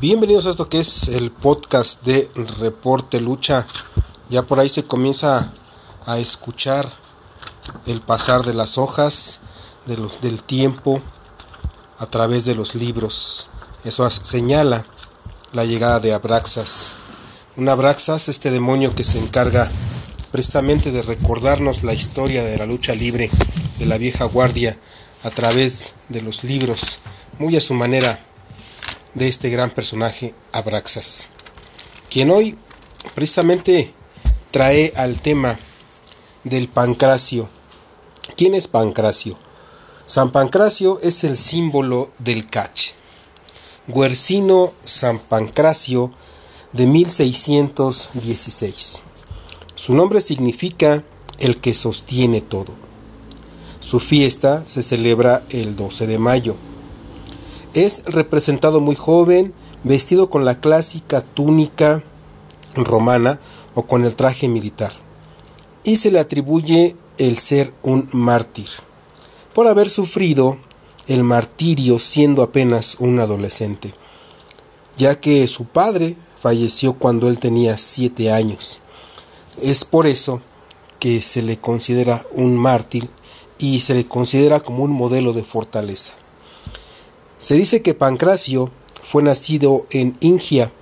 Bienvenidos a esto que es el podcast de Reporte Lucha. Ya por ahí se comienza a escuchar el pasar de las hojas, de los, del tiempo a través de los libros. Eso señala la llegada de Abraxas. Un Abraxas, este demonio que se encarga precisamente de recordarnos la historia de la lucha libre de la vieja guardia a través de los libros, muy a su manera de este gran personaje Abraxas, quien hoy precisamente trae al tema del Pancracio. ¿Quién es Pancracio? San Pancracio es el símbolo del catch. Guercino San Pancracio de 1616. Su nombre significa el que sostiene todo. Su fiesta se celebra el 12 de mayo. Es representado muy joven, vestido con la clásica túnica romana o con el traje militar. Y se le atribuye el ser un mártir, por haber sufrido el martirio siendo apenas un adolescente, ya que su padre falleció cuando él tenía siete años. Es por eso que se le considera un mártir y se le considera como un modelo de fortaleza. Se dice que Pancracio fue nacido en Ingia.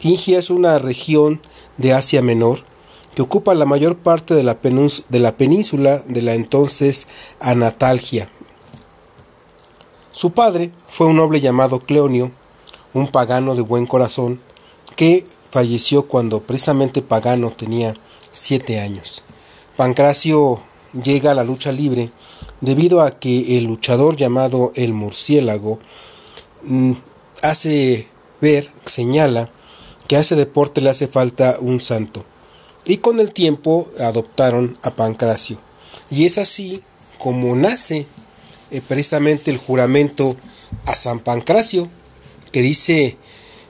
Ingia es una región de Asia Menor que ocupa la mayor parte de la, península de la entonces Anatalgia. Su padre fue un noble llamado Cleonio, un pagano de buen corazón, que falleció cuando precisamente Pagano tenía siete años. Pancracio llega a la lucha libre debido a que el luchador llamado el murciélago hace ver, señala, que a ese deporte le hace falta un santo. Y con el tiempo adoptaron a Pancracio. Y es así como nace eh, precisamente el juramento a San Pancracio, que dice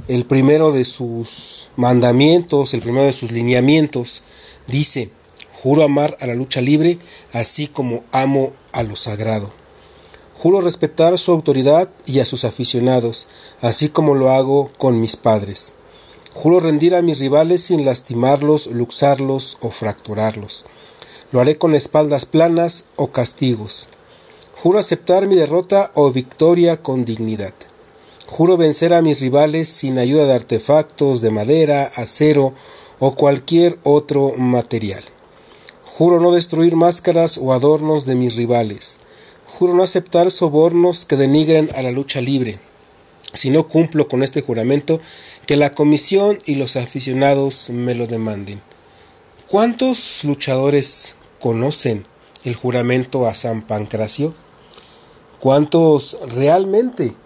el primero de sus mandamientos, el primero de sus lineamientos, dice, juro amar a la lucha libre, así como amo a lo sagrado. Juro respetar su autoridad y a sus aficionados, así como lo hago con mis padres. Juro rendir a mis rivales sin lastimarlos, luxarlos o fracturarlos. Lo haré con espaldas planas o castigos. Juro aceptar mi derrota o victoria con dignidad. Juro vencer a mis rivales sin ayuda de artefactos de madera, acero o cualquier otro material. Juro no destruir máscaras o adornos de mis rivales. Juro no aceptar sobornos que denigren a la lucha libre. Si no cumplo con este juramento, que la comisión y los aficionados me lo demanden. ¿Cuántos luchadores conocen el juramento a San Pancracio? ¿Cuántos realmente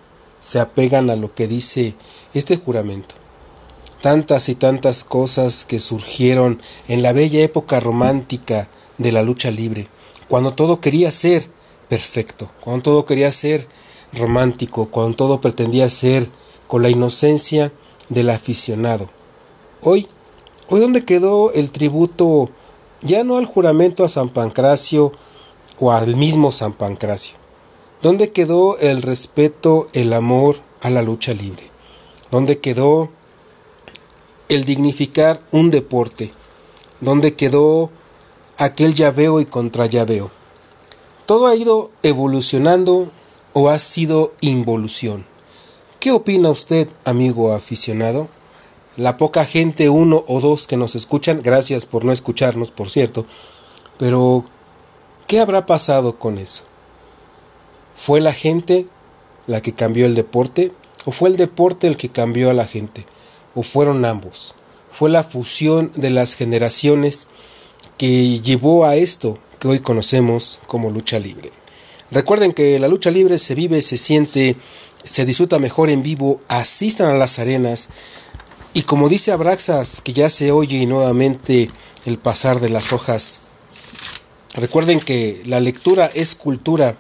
se apegan a lo que dice este juramento? Tantas y tantas cosas que surgieron en la bella época romántica de la lucha libre, cuando todo quería ser perfecto, cuando todo quería ser romántico, cuando todo pretendía ser con la inocencia del aficionado. Hoy, hoy dónde quedó el tributo ya no al juramento a San Pancracio o al mismo San Pancracio. ¿Dónde quedó el respeto, el amor a la lucha libre? ¿Dónde quedó el dignificar un deporte? ¿Dónde quedó aquel llaveo y contra llaveo? ¿Todo ha ido evolucionando o ha sido involución? ¿Qué opina usted, amigo aficionado? La poca gente, uno o dos que nos escuchan, gracias por no escucharnos, por cierto, pero ¿qué habrá pasado con eso? ¿Fue la gente la que cambió el deporte o fue el deporte el que cambió a la gente? ¿O fueron ambos? Fue la fusión de las generaciones que llevó a esto que hoy conocemos como lucha libre. Recuerden que la lucha libre se vive, se siente, se disfruta mejor en vivo, asistan a las arenas y como dice Abraxas, que ya se oye nuevamente el pasar de las hojas, recuerden que la lectura es cultura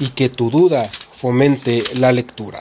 y que tu duda fomente la lectura.